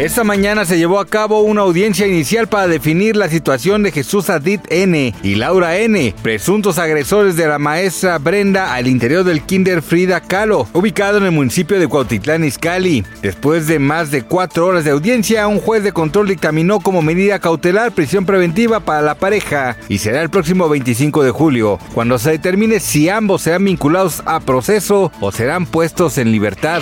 Esta mañana se llevó a cabo una audiencia inicial para definir la situación de Jesús Adit N. y Laura N., presuntos agresores de la maestra Brenda al interior del Kinder Frida Kahlo, ubicado en el municipio de Cuautitlán Izcalli. Después de más de cuatro horas de audiencia, un juez de control dictaminó como medida cautelar prisión preventiva para la pareja y será el próximo 25 de julio, cuando se determine si ambos serán vinculados a proceso o serán puestos en libertad.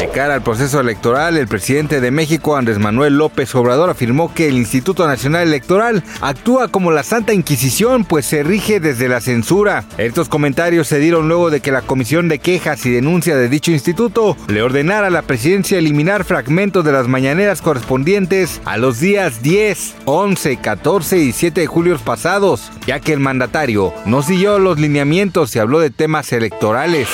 De cara al proceso electoral, el presidente de México Andrés Manuel López Obrador afirmó que el Instituto Nacional Electoral actúa como la Santa Inquisición, pues se rige desde la censura. Estos comentarios se dieron luego de que la Comisión de Quejas y Denuncia de dicho instituto le ordenara a la presidencia eliminar fragmentos de las mañaneras correspondientes a los días 10, 11, 14 y 7 de julio pasados, ya que el mandatario no siguió los lineamientos y habló de temas electorales.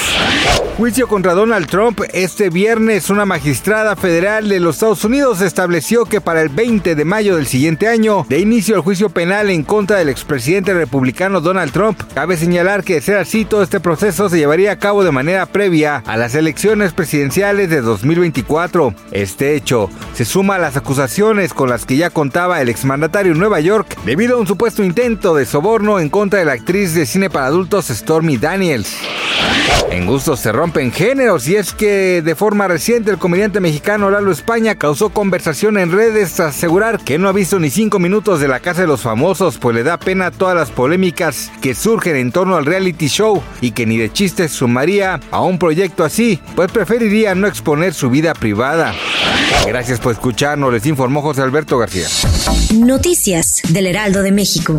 Juicio contra Donald Trump. Este viernes una magistrada federal de los Estados Unidos estableció que para el 20 de mayo del siguiente año de inicio el juicio penal en contra del expresidente republicano Donald Trump. Cabe señalar que de ser así todo este proceso se llevaría a cabo de manera previa a las elecciones presidenciales de 2024. Este hecho se suma a las acusaciones con las que ya contaba el exmandatario en Nueva York debido a un supuesto intento de soborno en contra de la actriz de cine para adultos Stormy Daniels. En gusto se rompen géneros y es que de forma reciente el comediante mexicano Lalo España causó conversación en redes tras asegurar que no ha visto ni cinco minutos de la Casa de los Famosos pues le da pena todas las polémicas que surgen en torno al reality show y que ni de chistes sumaría a un proyecto así, pues preferiría no exponer su vida privada. Gracias por escucharnos, les informó José Alberto García. Noticias del Heraldo de México.